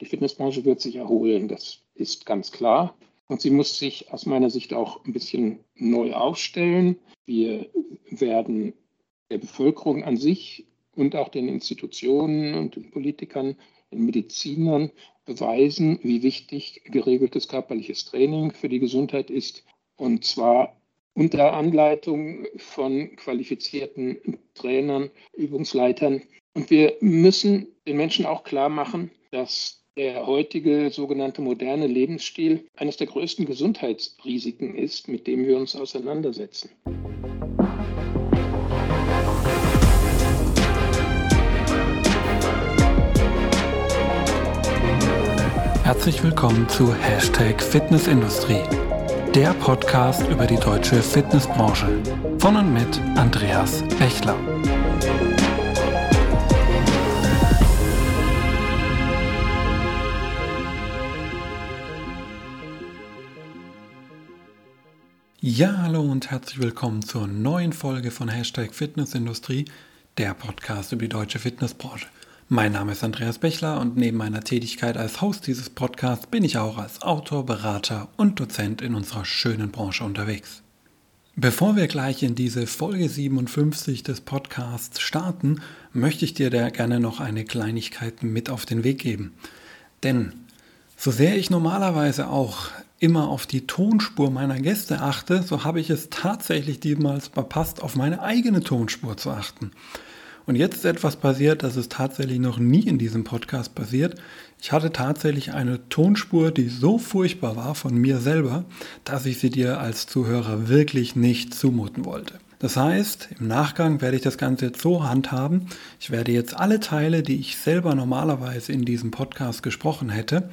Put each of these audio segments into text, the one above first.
Die Fitnessbranche wird sich erholen, das ist ganz klar. Und sie muss sich aus meiner Sicht auch ein bisschen neu aufstellen. Wir werden der Bevölkerung an sich und auch den Institutionen und den Politikern, den Medizinern beweisen, wie wichtig geregeltes körperliches Training für die Gesundheit ist. Und zwar unter Anleitung von qualifizierten Trainern, Übungsleitern. Und wir müssen den Menschen auch klar machen, dass der heutige sogenannte moderne Lebensstil eines der größten Gesundheitsrisiken ist, mit dem wir uns auseinandersetzen. Herzlich willkommen zu Hashtag Fitnessindustrie, der Podcast über die deutsche Fitnessbranche von und mit Andreas Bechler. Ja, hallo und herzlich willkommen zur neuen Folge von Hashtag Fitnessindustrie, der Podcast über die deutsche Fitnessbranche. Mein Name ist Andreas Bechler und neben meiner Tätigkeit als Host dieses Podcasts bin ich auch als Autor, Berater und Dozent in unserer schönen Branche unterwegs. Bevor wir gleich in diese Folge 57 des Podcasts starten, möchte ich dir da gerne noch eine Kleinigkeit mit auf den Weg geben. Denn so sehr ich normalerweise auch immer auf die Tonspur meiner Gäste achte, so habe ich es tatsächlich diesmals verpasst, auf meine eigene Tonspur zu achten. Und jetzt ist etwas passiert, das ist tatsächlich noch nie in diesem Podcast passiert. Ich hatte tatsächlich eine Tonspur, die so furchtbar war von mir selber, dass ich sie dir als Zuhörer wirklich nicht zumuten wollte. Das heißt, im Nachgang werde ich das Ganze jetzt so handhaben. Ich werde jetzt alle Teile, die ich selber normalerweise in diesem Podcast gesprochen hätte,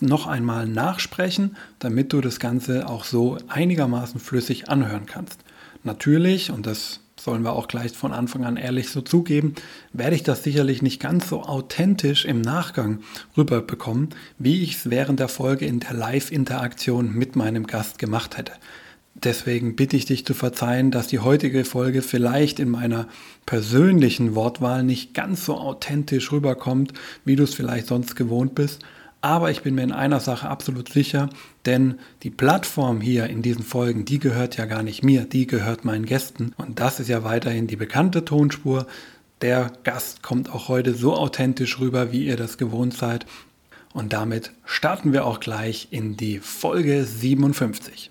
noch einmal nachsprechen, damit du das Ganze auch so einigermaßen flüssig anhören kannst. Natürlich, und das sollen wir auch gleich von Anfang an ehrlich so zugeben, werde ich das sicherlich nicht ganz so authentisch im Nachgang rüberbekommen, wie ich es während der Folge in der Live-Interaktion mit meinem Gast gemacht hätte. Deswegen bitte ich dich zu verzeihen, dass die heutige Folge vielleicht in meiner persönlichen Wortwahl nicht ganz so authentisch rüberkommt, wie du es vielleicht sonst gewohnt bist. Aber ich bin mir in einer Sache absolut sicher, denn die Plattform hier in diesen Folgen, die gehört ja gar nicht mir, die gehört meinen Gästen. Und das ist ja weiterhin die bekannte Tonspur. Der Gast kommt auch heute so authentisch rüber, wie ihr das gewohnt seid. Und damit starten wir auch gleich in die Folge 57.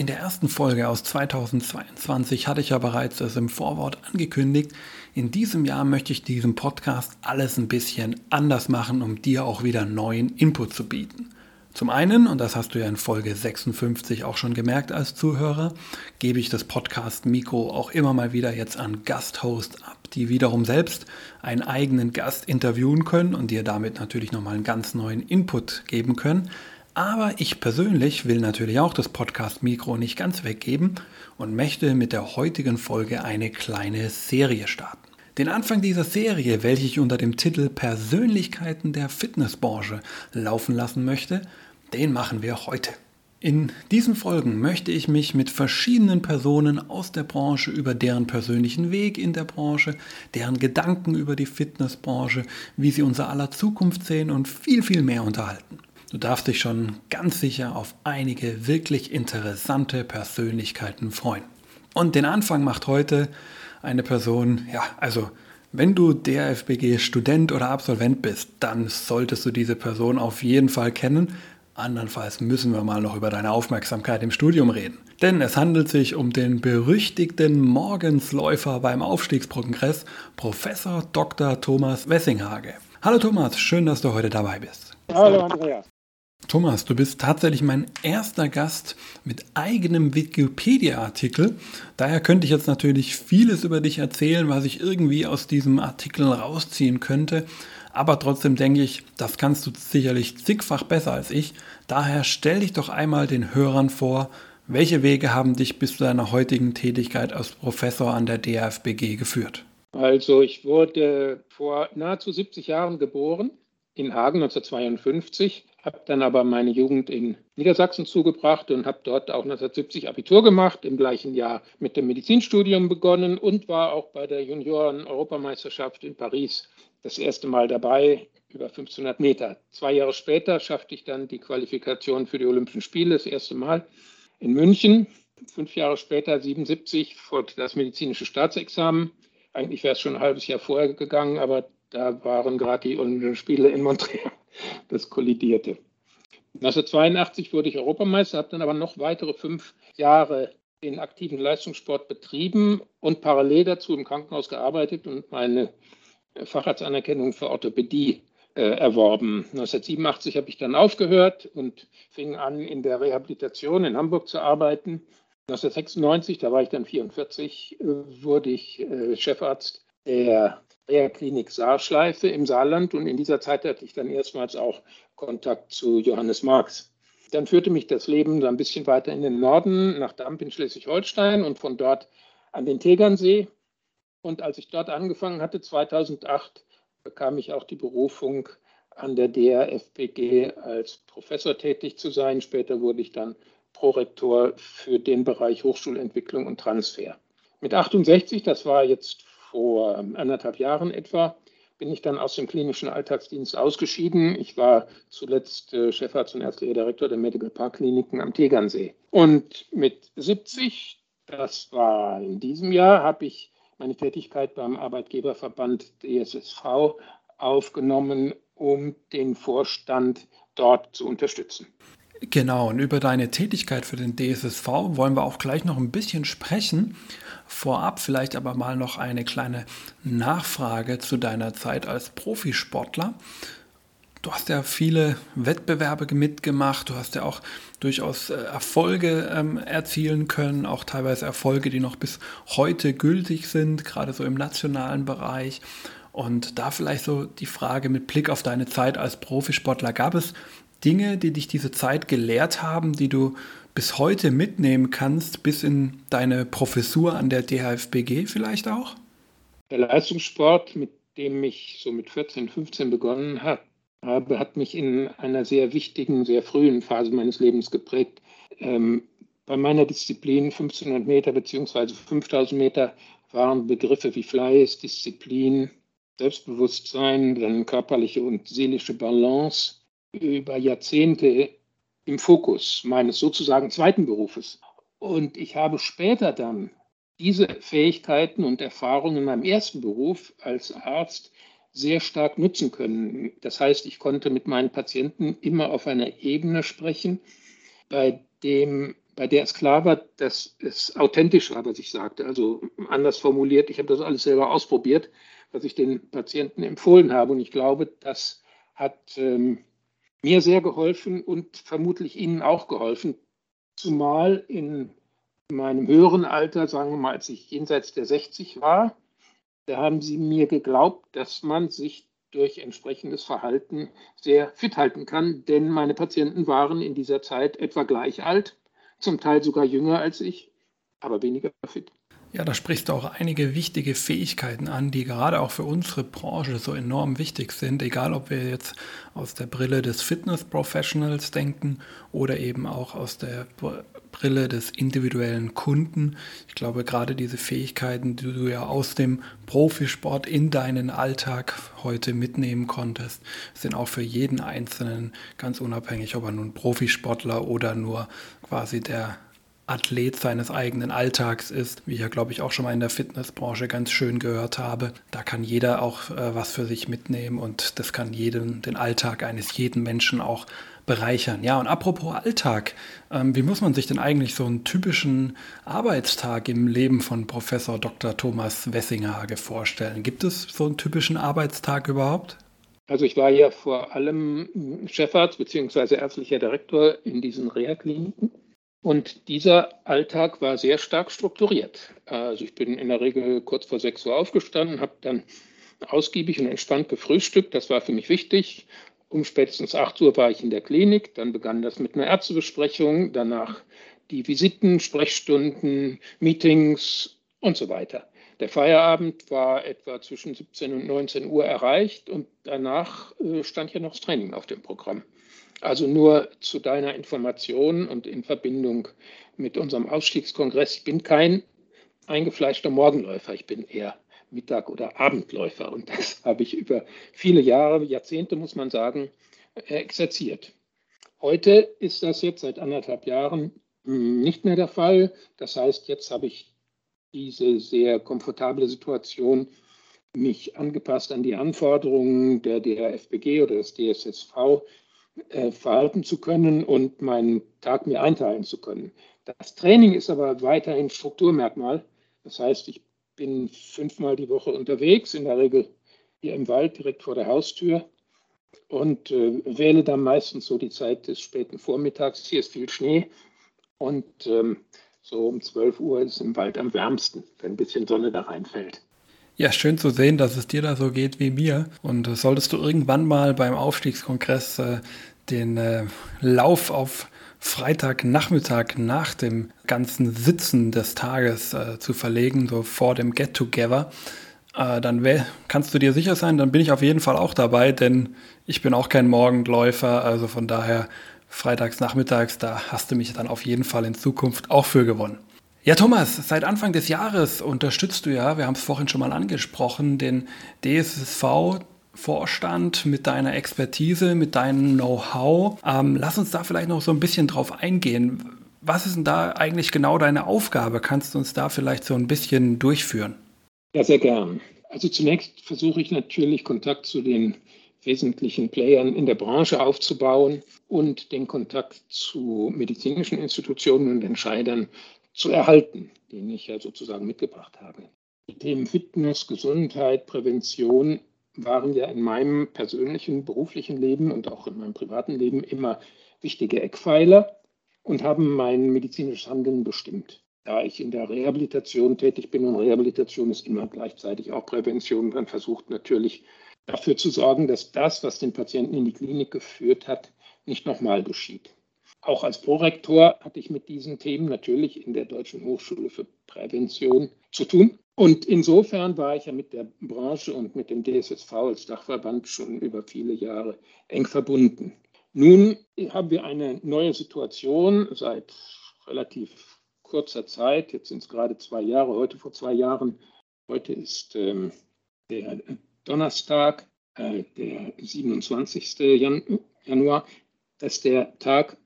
In der ersten Folge aus 2022 hatte ich ja bereits es im Vorwort angekündigt. In diesem Jahr möchte ich diesem Podcast alles ein bisschen anders machen, um dir auch wieder neuen Input zu bieten. Zum einen, und das hast du ja in Folge 56 auch schon gemerkt als Zuhörer, gebe ich das Podcast-Mikro auch immer mal wieder jetzt an Gasthost ab, die wiederum selbst einen eigenen Gast interviewen können und dir damit natürlich nochmal einen ganz neuen Input geben können. Aber ich persönlich will natürlich auch das Podcast-Mikro nicht ganz weggeben und möchte mit der heutigen Folge eine kleine Serie starten. Den Anfang dieser Serie, welche ich unter dem Titel Persönlichkeiten der Fitnessbranche laufen lassen möchte, den machen wir heute. In diesen Folgen möchte ich mich mit verschiedenen Personen aus der Branche über deren persönlichen Weg in der Branche, deren Gedanken über die Fitnessbranche, wie sie unser aller Zukunft sehen und viel, viel mehr unterhalten. Du darfst dich schon ganz sicher auf einige wirklich interessante Persönlichkeiten freuen. Und den Anfang macht heute eine Person, ja, also wenn du DRFBG-Student oder Absolvent bist, dann solltest du diese Person auf jeden Fall kennen. Andernfalls müssen wir mal noch über deine Aufmerksamkeit im Studium reden. Denn es handelt sich um den berüchtigten Morgensläufer beim Aufstiegskongress, Professor Dr. Thomas Wessinghage. Hallo Thomas, schön, dass du heute dabei bist. Hallo Andreas. Thomas, du bist tatsächlich mein erster Gast mit eigenem Wikipedia-Artikel. Daher könnte ich jetzt natürlich vieles über dich erzählen, was ich irgendwie aus diesem Artikel rausziehen könnte. Aber trotzdem denke ich, das kannst du sicherlich zigfach besser als ich. Daher stell dich doch einmal den Hörern vor, welche Wege haben dich bis zu deiner heutigen Tätigkeit als Professor an der DAFBG geführt? Also ich wurde vor nahezu 70 Jahren geboren in Hagen 1952 habe dann aber meine Jugend in Niedersachsen zugebracht und habe dort auch 1970 Abitur gemacht, im gleichen Jahr mit dem Medizinstudium begonnen und war auch bei der Junioren-Europameisterschaft in Paris das erste Mal dabei über 1500 Meter. Zwei Jahre später schaffte ich dann die Qualifikation für die Olympischen Spiele, das erste Mal in München. Fünf Jahre später, 77, folgte das medizinische Staatsexamen. Eigentlich wäre es schon ein halbes Jahr vorher gegangen, aber da waren gerade die Olympischen Spiele in Montreal. Das kollidierte. 1982 wurde ich Europameister, habe dann aber noch weitere fünf Jahre den aktiven Leistungssport betrieben und parallel dazu im Krankenhaus gearbeitet und meine Facharztanerkennung für Orthopädie äh, erworben. 1987 habe ich dann aufgehört und fing an, in der Rehabilitation in Hamburg zu arbeiten. 1996, da war ich dann 44, äh, wurde ich äh, Chefarzt der Reha-Klinik Saarschleife im Saarland und in dieser Zeit hatte ich dann erstmals auch Kontakt zu Johannes Marx. Dann führte mich das Leben so ein bisschen weiter in den Norden, nach Damp in Schleswig-Holstein und von dort an den Tegernsee. Und als ich dort angefangen hatte, 2008, bekam ich auch die Berufung, an der DRFPG als Professor tätig zu sein. Später wurde ich dann Prorektor für den Bereich Hochschulentwicklung und Transfer. Mit 68, das war jetzt vor anderthalb Jahren etwa, bin ich dann aus dem klinischen Alltagsdienst ausgeschieden. Ich war zuletzt äh, Chefarzt und ärztlicher Direktor der Medical Park Kliniken am Tegernsee. Und mit 70, das war in diesem Jahr, habe ich meine Tätigkeit beim Arbeitgeberverband DSSV aufgenommen, um den Vorstand dort zu unterstützen. Genau, und über deine Tätigkeit für den DSSV wollen wir auch gleich noch ein bisschen sprechen. Vorab vielleicht aber mal noch eine kleine Nachfrage zu deiner Zeit als Profisportler. Du hast ja viele Wettbewerbe mitgemacht, du hast ja auch durchaus äh, Erfolge ähm, erzielen können, auch teilweise Erfolge, die noch bis heute gültig sind, gerade so im nationalen Bereich. Und da vielleicht so die Frage mit Blick auf deine Zeit als Profisportler, gab es Dinge, die dich diese Zeit gelehrt haben, die du bis heute mitnehmen kannst, bis in deine Professur an der DHFBG vielleicht auch? Der Leistungssport, mit dem ich so mit 14, 15 begonnen habe, hat mich in einer sehr wichtigen, sehr frühen Phase meines Lebens geprägt. Ähm, bei meiner Disziplin 1500 Meter bzw. 5000 Meter waren Begriffe wie Fleiß, Disziplin, Selbstbewusstsein, dann körperliche und seelische Balance über Jahrzehnte im Fokus meines sozusagen zweiten Berufes. Und ich habe später dann diese Fähigkeiten und Erfahrungen in meinem ersten Beruf als Arzt sehr stark nutzen können. Das heißt, ich konnte mit meinen Patienten immer auf einer Ebene sprechen, bei, dem, bei der es klar war, dass es authentisch war, was ich sagte. Also anders formuliert, ich habe das alles selber ausprobiert, was ich den Patienten empfohlen habe. Und ich glaube, das hat ähm, mir sehr geholfen und vermutlich Ihnen auch geholfen, zumal in meinem höheren Alter, sagen wir mal, als ich jenseits der 60 war, da haben Sie mir geglaubt, dass man sich durch entsprechendes Verhalten sehr fit halten kann, denn meine Patienten waren in dieser Zeit etwa gleich alt, zum Teil sogar jünger als ich, aber weniger fit. Ja, da sprichst du auch einige wichtige Fähigkeiten an, die gerade auch für unsere Branche so enorm wichtig sind, egal ob wir jetzt aus der Brille des Fitness-Professionals denken oder eben auch aus der Brille des individuellen Kunden. Ich glaube, gerade diese Fähigkeiten, die du ja aus dem Profisport in deinen Alltag heute mitnehmen konntest, sind auch für jeden Einzelnen ganz unabhängig, ob er nun Profisportler oder nur quasi der Athlet seines eigenen Alltags ist, wie ich ja, glaube ich, auch schon mal in der Fitnessbranche ganz schön gehört habe. Da kann jeder auch äh, was für sich mitnehmen und das kann jeden, den Alltag eines jeden Menschen auch bereichern. Ja, und apropos Alltag, ähm, wie muss man sich denn eigentlich so einen typischen Arbeitstag im Leben von Professor Dr. Thomas Wessinghage vorstellen? Gibt es so einen typischen Arbeitstag überhaupt? Also ich war ja vor allem Chefarzt bzw. ärztlicher Direktor in diesen Reha-Kliniken und dieser Alltag war sehr stark strukturiert. Also ich bin in der Regel kurz vor 6 Uhr aufgestanden, habe dann ausgiebig und entspannt gefrühstückt. Das war für mich wichtig. Um spätestens 8 Uhr war ich in der Klinik. Dann begann das mit einer Ärztebesprechung, danach die Visiten, Sprechstunden, Meetings und so weiter. Der Feierabend war etwa zwischen 17 und 19 Uhr erreicht und danach äh, stand ja noch das Training auf dem Programm. Also nur zu deiner Information und in Verbindung mit unserem Ausstiegskongress. Ich bin kein eingefleischter Morgenläufer. Ich bin eher Mittag- oder Abendläufer. Und das habe ich über viele Jahre, Jahrzehnte, muss man sagen, exerziert. Heute ist das jetzt seit anderthalb Jahren hm, nicht mehr der Fall. Das heißt, jetzt habe ich diese sehr komfortable Situation, mich angepasst an die Anforderungen der DRFBG oder des DSSV äh, verhalten zu können und meinen Tag mir einteilen zu können. Das Training ist aber weiterhin Strukturmerkmal. Das heißt, ich bin fünfmal die Woche unterwegs, in der Regel hier im Wald direkt vor der Haustür und äh, wähle dann meistens so die Zeit des späten Vormittags. Hier ist viel Schnee und ähm, so um 12 Uhr ist es im Wald am wärmsten, wenn ein bisschen Sonne da reinfällt. Ja, schön zu sehen, dass es dir da so geht wie mir. Und äh, solltest du irgendwann mal beim Aufstiegskongress äh, den äh, Lauf auf Freitagnachmittag nach dem ganzen Sitzen des Tages äh, zu verlegen, so vor dem Get-Together, äh, dann kannst du dir sicher sein, dann bin ich auf jeden Fall auch dabei, denn ich bin auch kein Morgenläufer, also von daher freitags nachmittags, da hast du mich dann auf jeden Fall in Zukunft auch für gewonnen. Ja, Thomas, seit Anfang des Jahres unterstützt du ja, wir haben es vorhin schon mal angesprochen, den DSSV-Vorstand mit deiner Expertise, mit deinem Know-how. Ähm, lass uns da vielleicht noch so ein bisschen drauf eingehen. Was ist denn da eigentlich genau deine Aufgabe? Kannst du uns da vielleicht so ein bisschen durchführen? Ja, sehr gern. Also zunächst versuche ich natürlich Kontakt zu den wesentlichen Playern in der Branche aufzubauen und den Kontakt zu medizinischen Institutionen und Entscheidern zu erhalten, den ich ja sozusagen mitgebracht habe. Die Themen Fitness, Gesundheit, Prävention waren ja in meinem persönlichen beruflichen Leben und auch in meinem privaten Leben immer wichtige Eckpfeiler und haben mein medizinisches Handeln bestimmt. Da ich in der Rehabilitation tätig bin und Rehabilitation ist immer gleichzeitig auch Prävention, dann versucht natürlich dafür zu sorgen, dass das, was den Patienten in die Klinik geführt hat, nicht nochmal geschieht. Auch als Prorektor hatte ich mit diesen Themen natürlich in der Deutschen Hochschule für Prävention zu tun. Und insofern war ich ja mit der Branche und mit dem DSSV als Dachverband schon über viele Jahre eng verbunden. Nun haben wir eine neue Situation seit relativ kurzer Zeit. Jetzt sind es gerade zwei Jahre, heute vor zwei Jahren. Heute ist ähm, der Donnerstag, äh, der 27. Jan Januar. Das ist der Tag,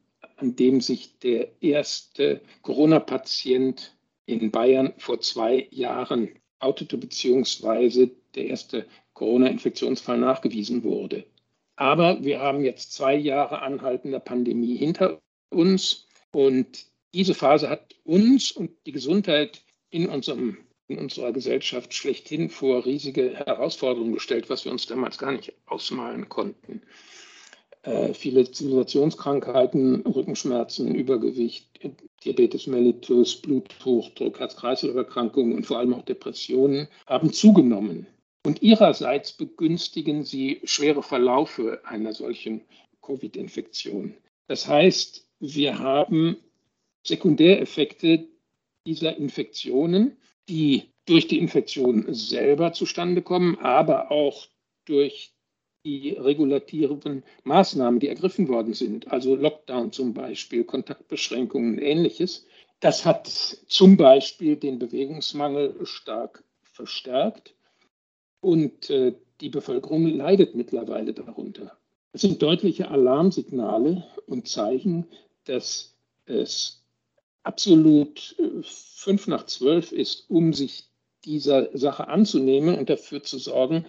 an dem sich der erste Corona-Patient in Bayern vor zwei Jahren outete, beziehungsweise der erste Corona-Infektionsfall nachgewiesen wurde. Aber wir haben jetzt zwei Jahre anhaltender Pandemie hinter uns und diese Phase hat uns und die Gesundheit in, unserem, in unserer Gesellschaft schlechthin vor riesige Herausforderungen gestellt, was wir uns damals gar nicht ausmalen konnten. Äh, viele Zivilisationskrankheiten, Rückenschmerzen, Übergewicht, Diabetes mellitus, Bluthochdruck, Herz-Kreislauf-Erkrankungen und vor allem auch Depressionen haben zugenommen. Und ihrerseits begünstigen sie schwere Verlaufe einer solchen Covid-Infektion. Das heißt, wir haben Sekundäreffekte dieser Infektionen, die durch die Infektion selber zustande kommen, aber auch durch die regulativen Maßnahmen, die ergriffen worden sind, also Lockdown zum Beispiel, Kontaktbeschränkungen ähnliches, das hat zum Beispiel den Bewegungsmangel stark verstärkt und äh, die Bevölkerung leidet mittlerweile darunter. Es sind deutliche Alarmsignale und Zeichen, dass es absolut äh, fünf nach zwölf ist, um sich dieser Sache anzunehmen und dafür zu sorgen,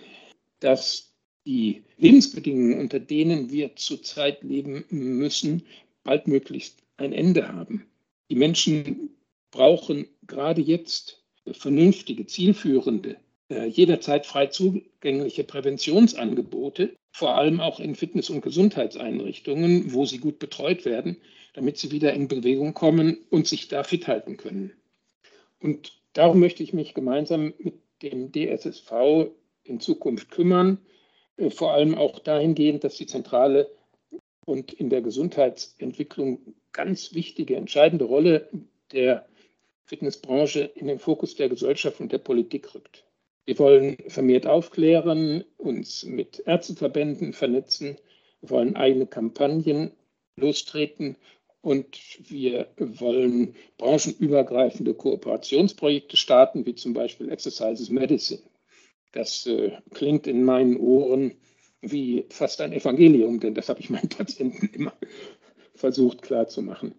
dass die Lebensbedingungen, unter denen wir zurzeit leben müssen, baldmöglichst ein Ende haben. Die Menschen brauchen gerade jetzt vernünftige, zielführende, äh, jederzeit frei zugängliche Präventionsangebote, vor allem auch in Fitness- und Gesundheitseinrichtungen, wo sie gut betreut werden, damit sie wieder in Bewegung kommen und sich da fit halten können. Und darum möchte ich mich gemeinsam mit dem DSSV in Zukunft kümmern, vor allem auch dahingehend, dass die zentrale und in der Gesundheitsentwicklung ganz wichtige, entscheidende Rolle der Fitnessbranche in den Fokus der Gesellschaft und der Politik rückt. Wir wollen vermehrt aufklären, uns mit Ärzteverbänden vernetzen, wollen eigene Kampagnen lostreten und wir wollen branchenübergreifende Kooperationsprojekte starten, wie zum Beispiel Exercises Medicine Das äh, klingt in meinen Ohren wie fast ein Evangelium, denn das habe ich meinen Patienten immer versucht klarzumachen.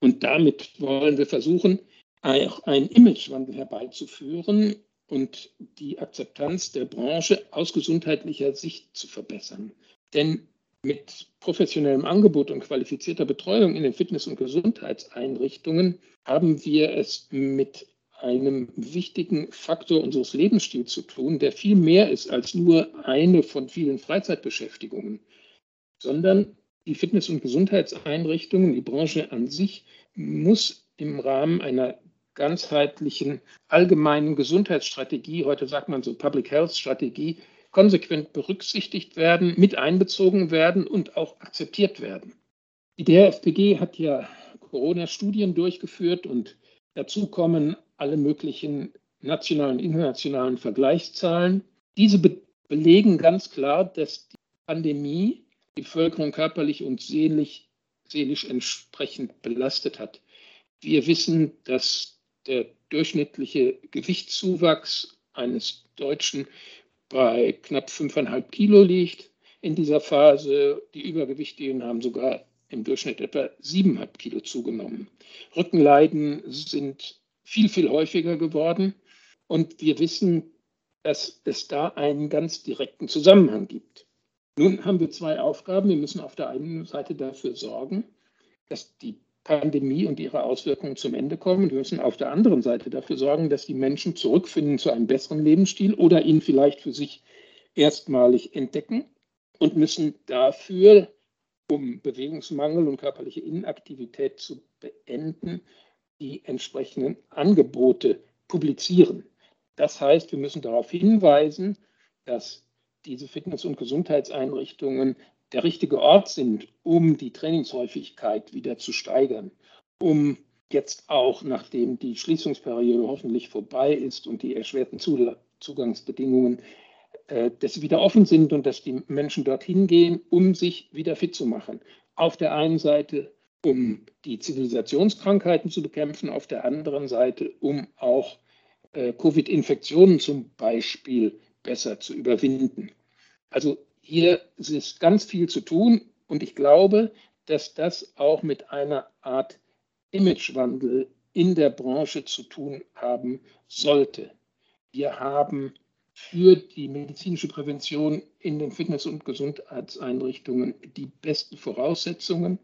Und damit wollen wir versuchen, auch einen Imagewandel herbeizuführen und die Akzeptanz der Branche aus gesundheitlicher Sicht zu verbessern. Denn mit professionellem Angebot und qualifizierter Betreuung in den Fitness- und Gesundheitseinrichtungen haben wir es mit einem wichtigen Faktor unseres Lebensstils zu tun, der viel mehr ist als nur eine von vielen Freizeitbeschäftigungen, sondern die Fitness- und Gesundheitseinrichtungen, die Branche an sich, muss im Rahmen einer ganzheitlichen allgemeinen Gesundheitsstrategie, heute sagt man so Public Health Strategie, konsequent berücksichtigt werden, mit einbezogen werden und auch akzeptiert werden. Die DRFPG hat ja Corona-Studien durchgeführt und dazu kommen alle möglichen nationalen internationalen Vergleichszahlen. Diese be belegen ganz klar, dass die Pandemie die Bevölkerung körperlich und seelisch, seelisch entsprechend belastet hat. Wir wissen, dass der durchschnittliche Gewichtszuwachs eines Deutschen bei knapp 5,5 Kilo liegt in dieser Phase. Die Übergewichtigen haben sogar im Durchschnitt etwa 7,5 Kilo zugenommen. Rückenleiden sind viel, viel häufiger geworden. Und wir wissen, dass es da einen ganz direkten Zusammenhang gibt. Nun haben wir zwei Aufgaben. Wir müssen auf der einen Seite dafür sorgen, dass die Pandemie und ihre Auswirkungen zum Ende kommen. Wir müssen auf der anderen Seite dafür sorgen, dass die Menschen zurückfinden zu einem besseren Lebensstil oder ihn vielleicht für sich erstmalig entdecken und müssen dafür, um Bewegungsmangel und körperliche Inaktivität zu beenden, die entsprechenden Angebote publizieren. Das heißt, wir müssen darauf hinweisen, dass diese Fitness- und Gesundheitseinrichtungen der richtige Ort sind, um die Trainingshäufigkeit wieder zu steigern, um jetzt auch, nachdem die Schließungsperiode hoffentlich vorbei ist und die erschwerten Zugangsbedingungen, äh, dass sie wieder offen sind und dass die Menschen dorthin gehen, um sich wieder fit zu machen. Auf der einen Seite um die Zivilisationskrankheiten zu bekämpfen, auf der anderen Seite, um auch äh, Covid-Infektionen zum Beispiel besser zu überwinden. Also hier ist ganz viel zu tun und ich glaube, dass das auch mit einer Art Imagewandel in der Branche zu tun haben sollte. Wir haben für die medizinische Prävention in den Fitness- und Gesundheitseinrichtungen die besten Voraussetzungen.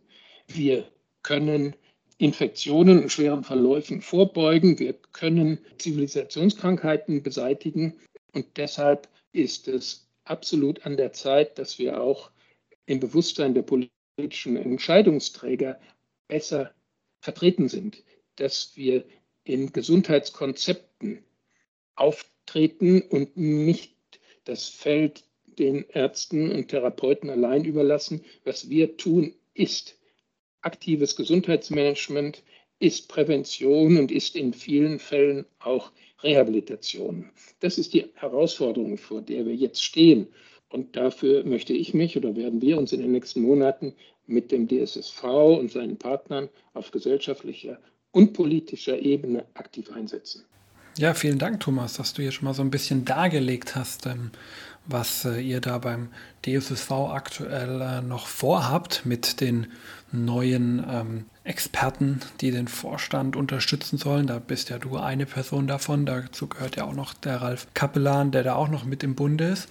Wir können Infektionen und schweren Verläufen vorbeugen. Wir können Zivilisationskrankheiten beseitigen. Und deshalb ist es absolut an der Zeit, dass wir auch im Bewusstsein der politischen Entscheidungsträger besser vertreten sind, dass wir in Gesundheitskonzepten auftreten und nicht das Feld den Ärzten und Therapeuten allein überlassen. Was wir tun, ist aktives Gesundheitsmanagement, ist Prävention und ist in vielen Fällen auch Rehabilitation. Das ist die Herausforderung, vor der wir jetzt stehen. Und dafür möchte ich mich oder werden wir uns in den nächsten Monaten mit dem DSSV und seinen Partnern auf gesellschaftlicher und politischer Ebene aktiv einsetzen. Ja, vielen Dank, Thomas, dass du hier schon mal so ein bisschen dargelegt hast, ähm, was äh, ihr da beim DSSV aktuell äh, noch vorhabt mit den neuen ähm, Experten, die den Vorstand unterstützen sollen. Da bist ja du eine Person davon. Dazu gehört ja auch noch der Ralf Kapellan, der da auch noch mit im Bunde ist.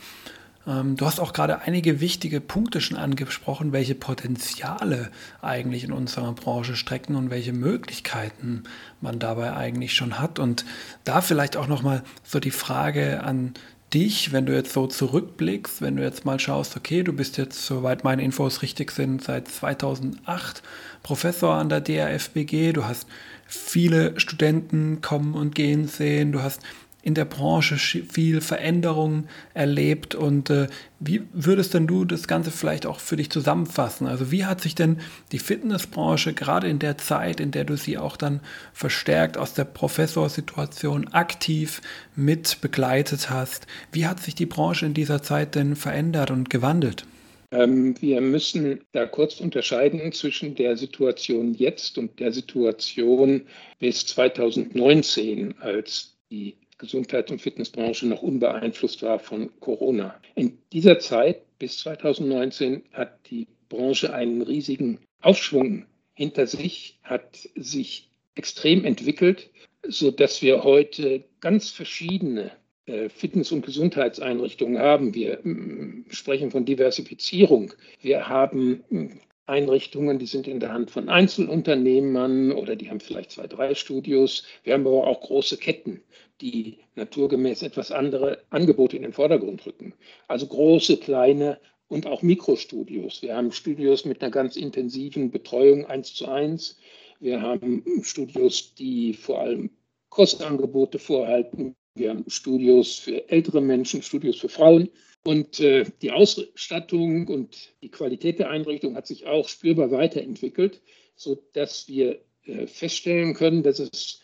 Ähm, du hast auch gerade einige wichtige Punkte schon angesprochen, welche Potenziale eigentlich in unserer Branche strecken und welche Möglichkeiten man dabei eigentlich schon hat. Und da vielleicht auch nochmal so die Frage an dich, wenn du jetzt so zurückblickst, wenn du jetzt mal schaust, okay, du bist jetzt, soweit meine Infos richtig sind, seit 2008 Professor an der DRFBG, du hast viele Studenten kommen und gehen sehen, du hast in der Branche viel Veränderung erlebt und äh, wie würdest denn du das Ganze vielleicht auch für dich zusammenfassen? Also wie hat sich denn die Fitnessbranche gerade in der Zeit, in der du sie auch dann verstärkt aus der Professorsituation aktiv mit begleitet hast, wie hat sich die Branche in dieser Zeit denn verändert und gewandelt? Ähm, wir müssen da kurz unterscheiden zwischen der Situation jetzt und der Situation bis 2019, als die Gesundheits- und Fitnessbranche noch unbeeinflusst war von Corona. In dieser Zeit bis 2019 hat die Branche einen riesigen Aufschwung hinter sich, hat sich extrem entwickelt, sodass wir heute ganz verschiedene äh, Fitness- und Gesundheitseinrichtungen haben. Wir mm, sprechen von Diversifizierung. Wir haben mm, Einrichtungen, die sind in der Hand von Einzelunternehmern oder die haben vielleicht zwei, drei Studios. Wir haben aber auch große Ketten, die naturgemäß etwas andere Angebote in den Vordergrund rücken. Also große, kleine und auch Mikrostudios. Wir haben Studios mit einer ganz intensiven Betreuung eins zu eins. Wir haben Studios, die vor allem Kursangebote vorhalten. Wir haben Studios für ältere Menschen, Studios für Frauen. Und äh, die Ausstattung und die Qualität der Einrichtung hat sich auch spürbar weiterentwickelt, sodass wir äh, feststellen können, dass es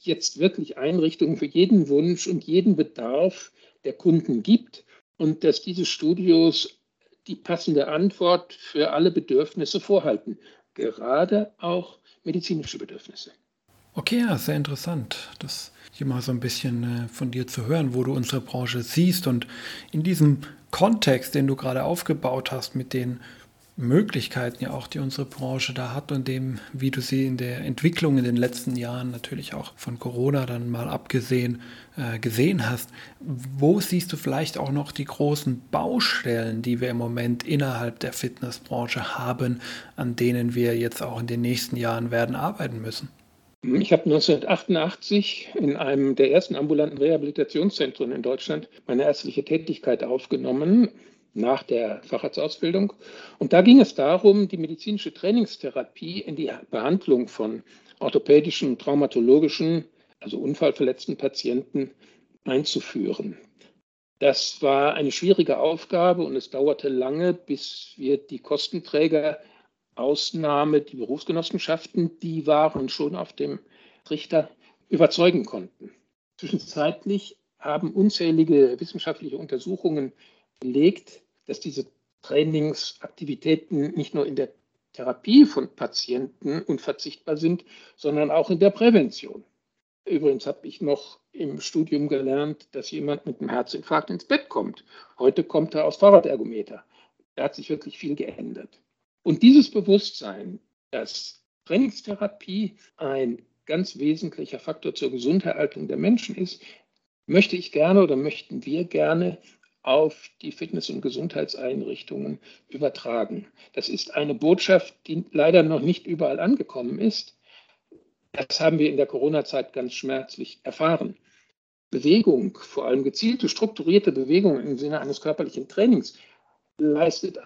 jetzt wirklich Einrichtungen für jeden Wunsch und jeden Bedarf der Kunden gibt und dass diese Studios die passende Antwort für alle Bedürfnisse vorhalten, gerade auch medizinische Bedürfnisse. Okay, ja, sehr interessant. Das hier mal so ein bisschen äh, von dir zu hören, wo du unsere Branche siehst und in diesem Kontext, den du gerade aufgebaut hast, mit den Möglichkeiten ja auch, die unsere Branche da hat und dem, wie du sie in der Entwicklung in den letzten Jahren natürlich auch von Corona dann mal abgesehen äh, gesehen hast. Wo siehst du vielleicht auch noch die großen Baustellen, die wir im Moment innerhalb der Fitnessbranche haben, an denen wir jetzt auch in den nächsten Jahren werden arbeiten müssen? Ich habe 1988 in einem der ersten ambulanten Rehabilitationszentren in Deutschland meine ärztliche Tätigkeit aufgenommen nach der Facharztausbildung. Und da ging es darum, die medizinische Trainingstherapie in die Behandlung von orthopädischen, traumatologischen, also unfallverletzten Patienten einzuführen. Das war eine schwierige Aufgabe und es dauerte lange, bis wir die Kostenträger Ausnahme die Berufsgenossenschaften, die waren schon auf dem Trichter, überzeugen konnten. Zwischenzeitlich haben unzählige wissenschaftliche Untersuchungen belegt, dass diese Trainingsaktivitäten nicht nur in der Therapie von Patienten unverzichtbar sind, sondern auch in der Prävention. Übrigens habe ich noch im Studium gelernt, dass jemand mit einem Herzinfarkt ins Bett kommt. Heute kommt er aus Fahrradergometer. Da hat sich wirklich viel geändert. Und dieses Bewusstsein, dass Trainingstherapie ein ganz wesentlicher Faktor zur Gesunderhaltung der Menschen ist, möchte ich gerne oder möchten wir gerne auf die Fitness- und Gesundheitseinrichtungen übertragen. Das ist eine Botschaft, die leider noch nicht überall angekommen ist. Das haben wir in der Corona-Zeit ganz schmerzlich erfahren. Bewegung, vor allem gezielte, strukturierte Bewegung im Sinne eines körperlichen Trainings, leistet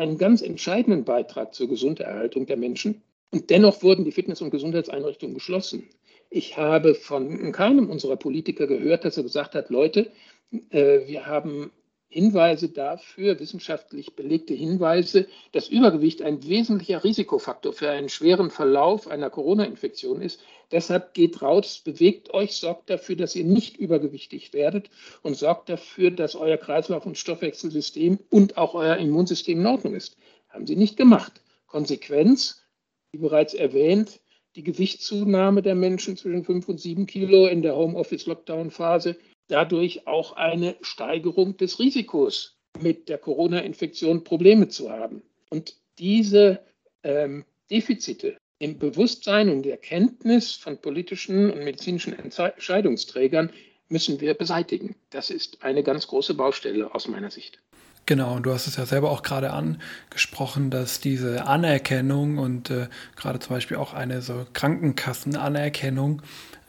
einen ganz entscheidenden Beitrag zur Gesunderhaltung der Menschen. Und dennoch wurden die Fitness- und Gesundheitseinrichtungen geschlossen. Ich habe von keinem unserer Politiker gehört, dass er gesagt hat, Leute, äh, wir haben Hinweise dafür, wissenschaftlich belegte Hinweise, dass Übergewicht ein wesentlicher Risikofaktor für einen schweren Verlauf einer Corona-Infektion ist. Deshalb geht raus, bewegt euch, sorgt dafür, dass ihr nicht übergewichtig werdet und sorgt dafür, dass euer Kreislauf- und Stoffwechselsystem und auch euer Immunsystem in Ordnung ist. Haben sie nicht gemacht. Konsequenz, wie bereits erwähnt, die Gewichtszunahme der Menschen zwischen 5 und 7 Kilo in der Homeoffice-Lockdown-Phase dadurch auch eine Steigerung des Risikos, mit der Corona-Infektion Probleme zu haben. Und diese ähm, Defizite im Bewusstsein und der Kenntnis von politischen und medizinischen Entscheidungsträgern müssen wir beseitigen. Das ist eine ganz große Baustelle aus meiner Sicht. Genau, und du hast es ja selber auch gerade angesprochen, dass diese Anerkennung und äh, gerade zum Beispiel auch eine so Krankenkassenanerkennung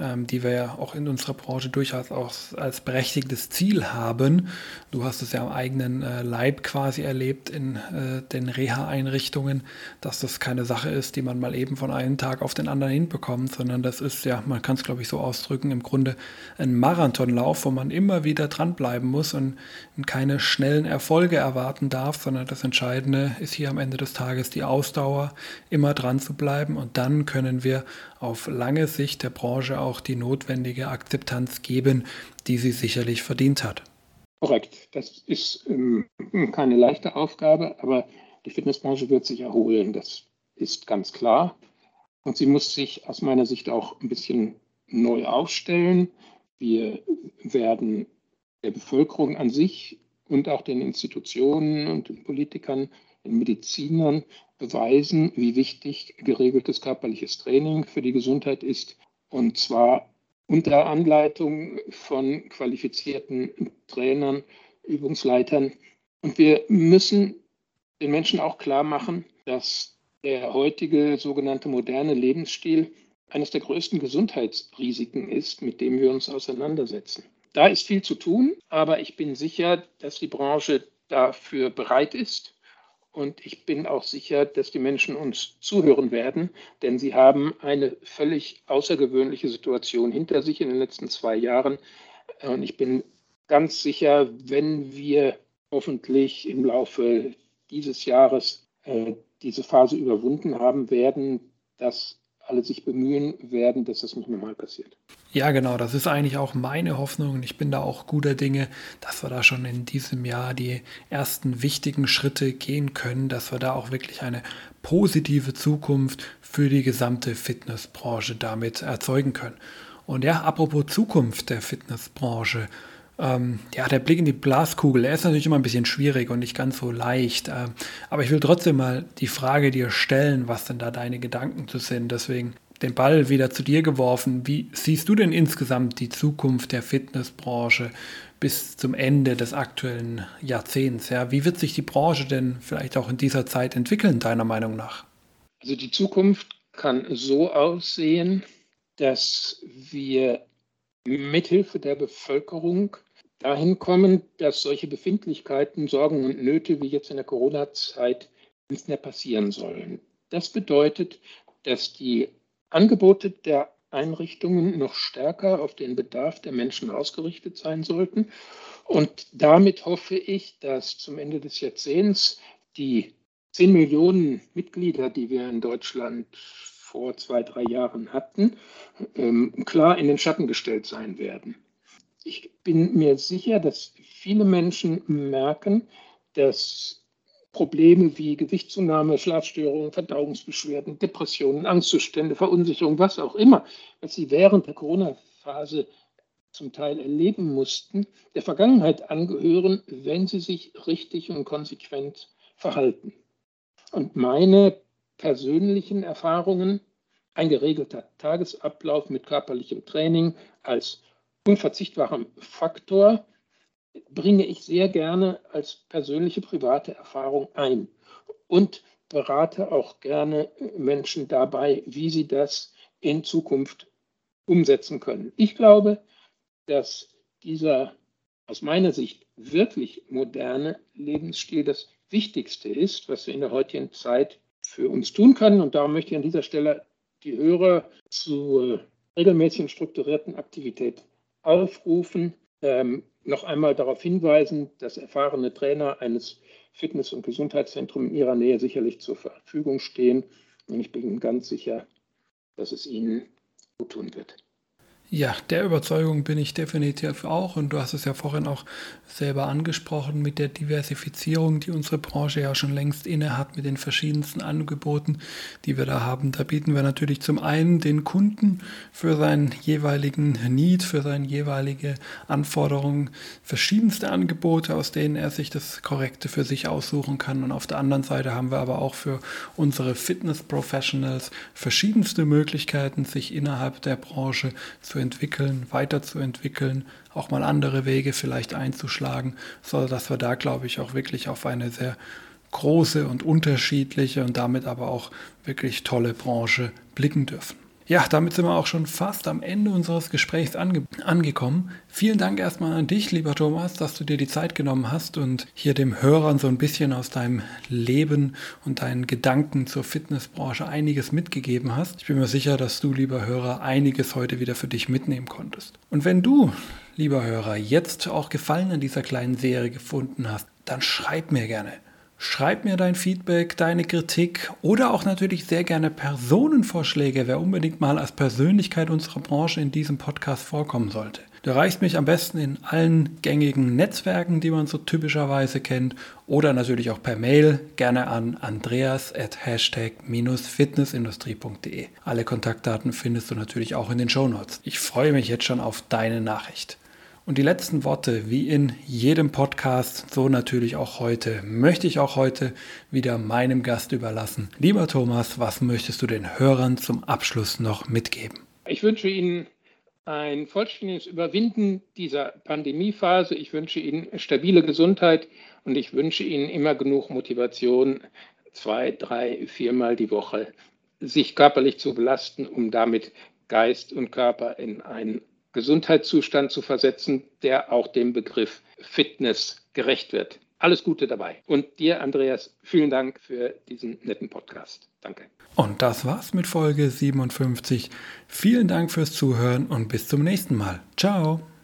ähm, die wir ja auch in unserer Branche durchaus auch als berechtigtes Ziel haben. Du hast es ja am eigenen äh, Leib quasi erlebt in äh, den Reha-Einrichtungen, dass das keine Sache ist, die man mal eben von einem Tag auf den anderen hinbekommt, sondern das ist ja, man kann es glaube ich so ausdrücken, im Grunde ein Marathonlauf, wo man immer wieder dranbleiben muss und keine schnellen Erfolge erwarten darf, sondern das Entscheidende ist hier am Ende des Tages die Ausdauer, immer dran zu bleiben und dann können wir auf lange Sicht der Branche auch die notwendige Akzeptanz geben, die sie sicherlich verdient hat. Korrekt. Das ist ähm, keine leichte Aufgabe, aber die Fitnessbranche wird sich erholen. Das ist ganz klar. Und sie muss sich aus meiner Sicht auch ein bisschen neu aufstellen. Wir werden der Bevölkerung an sich und auch den Institutionen und den Politikern, den Medizinern beweisen, wie wichtig geregeltes körperliches Training für die Gesundheit ist. Und zwar unter Anleitung von qualifizierten Trainern, Übungsleitern. Und wir müssen den Menschen auch klar machen, dass der heutige sogenannte moderne Lebensstil eines der größten Gesundheitsrisiken ist, mit dem wir uns auseinandersetzen. Da ist viel zu tun, aber ich bin sicher, dass die Branche dafür bereit ist. Und ich bin auch sicher, dass die Menschen uns zuhören werden, denn sie haben eine völlig außergewöhnliche Situation hinter sich in den letzten zwei Jahren. Und ich bin ganz sicher, wenn wir hoffentlich im Laufe dieses Jahres äh, diese Phase überwunden haben werden, dass alle sich bemühen werden, dass das nicht nochmal passiert. Ja, genau, das ist eigentlich auch meine Hoffnung und ich bin da auch guter Dinge, dass wir da schon in diesem Jahr die ersten wichtigen Schritte gehen können, dass wir da auch wirklich eine positive Zukunft für die gesamte Fitnessbranche damit erzeugen können. Und ja, apropos Zukunft der Fitnessbranche, ähm, ja, der Blick in die Glaskugel, der ist natürlich immer ein bisschen schwierig und nicht ganz so leicht. Äh, aber ich will trotzdem mal die Frage dir stellen, was denn da deine Gedanken zu sind. Deswegen den Ball wieder zu dir geworfen. Wie siehst du denn insgesamt die Zukunft der Fitnessbranche bis zum Ende des aktuellen Jahrzehnts? Ja? Wie wird sich die Branche denn vielleicht auch in dieser Zeit entwickeln, deiner Meinung nach? Also die Zukunft kann so aussehen, dass wir mithilfe der Bevölkerung dahin kommen, dass solche Befindlichkeiten, Sorgen und Nöte wie jetzt in der Corona-Zeit nicht mehr passieren sollen. Das bedeutet, dass die Angebote der Einrichtungen noch stärker auf den Bedarf der Menschen ausgerichtet sein sollten. Und damit hoffe ich, dass zum Ende des Jahrzehnts die 10 Millionen Mitglieder, die wir in Deutschland vor zwei, drei Jahren hatten, ähm, klar in den Schatten gestellt sein werden. Ich bin mir sicher, dass viele Menschen merken, dass Probleme wie Gewichtszunahme, Schlafstörungen, Verdauungsbeschwerden, Depressionen, Angstzustände, Verunsicherung, was auch immer, was sie während der Corona-Phase zum Teil erleben mussten, der Vergangenheit angehören, wenn sie sich richtig und konsequent verhalten. Und meine persönlichen Erfahrungen, ein geregelter Tagesablauf mit körperlichem Training als unverzichtbarem Faktor bringe ich sehr gerne als persönliche private Erfahrung ein und berate auch gerne Menschen dabei, wie sie das in Zukunft umsetzen können. Ich glaube, dass dieser aus meiner Sicht wirklich moderne Lebensstil das Wichtigste ist, was wir in der heutigen Zeit für uns tun können. Und darum möchte ich an dieser Stelle die Hörer zu regelmäßigen strukturierten Aktivität aufrufen, ähm, noch einmal darauf hinweisen, dass erfahrene Trainer eines Fitness- und Gesundheitszentrums in ihrer Nähe sicherlich zur Verfügung stehen. Und ich bin ganz sicher, dass es ihnen gut tun wird. Ja, der Überzeugung bin ich definitiv auch. Und du hast es ja vorhin auch selber angesprochen mit der Diversifizierung, die unsere Branche ja schon längst inne hat mit den verschiedensten Angeboten, die wir da haben. Da bieten wir natürlich zum einen den Kunden für seinen jeweiligen Need, für seine jeweilige Anforderung verschiedenste Angebote, aus denen er sich das Korrekte für sich aussuchen kann. Und auf der anderen Seite haben wir aber auch für unsere Fitness-Professionals verschiedenste Möglichkeiten, sich innerhalb der Branche zu entwickeln, weiterzuentwickeln, auch mal andere Wege vielleicht einzuschlagen, so dass wir da, glaube ich, auch wirklich auf eine sehr große und unterschiedliche und damit aber auch wirklich tolle Branche blicken dürfen. Ja, damit sind wir auch schon fast am Ende unseres Gesprächs ange angekommen. Vielen Dank erstmal an dich, lieber Thomas, dass du dir die Zeit genommen hast und hier dem Hörern so ein bisschen aus deinem Leben und deinen Gedanken zur Fitnessbranche einiges mitgegeben hast. Ich bin mir sicher, dass du, lieber Hörer, einiges heute wieder für dich mitnehmen konntest. Und wenn du, lieber Hörer, jetzt auch Gefallen an dieser kleinen Serie gefunden hast, dann schreib mir gerne. Schreib mir dein Feedback, deine Kritik oder auch natürlich sehr gerne Personenvorschläge, wer unbedingt mal als Persönlichkeit unserer Branche in diesem Podcast vorkommen sollte. Du erreichst mich am besten in allen gängigen Netzwerken, die man so typischerweise kennt, oder natürlich auch per Mail, gerne an andreas at hashtag-fitnessindustrie.de. Alle Kontaktdaten findest du natürlich auch in den Show Notes. Ich freue mich jetzt schon auf deine Nachricht. Und die letzten Worte, wie in jedem Podcast, so natürlich auch heute, möchte ich auch heute wieder meinem Gast überlassen. Lieber Thomas, was möchtest du den Hörern zum Abschluss noch mitgeben? Ich wünsche Ihnen ein vollständiges Überwinden dieser Pandemiephase. Ich wünsche Ihnen stabile Gesundheit und ich wünsche Ihnen immer genug Motivation, zwei, drei, viermal die Woche sich körperlich zu belasten, um damit Geist und Körper in einen Gesundheitszustand zu versetzen, der auch dem Begriff Fitness gerecht wird. Alles Gute dabei. Und dir, Andreas, vielen Dank für diesen netten Podcast. Danke. Und das war's mit Folge 57. Vielen Dank fürs Zuhören und bis zum nächsten Mal. Ciao.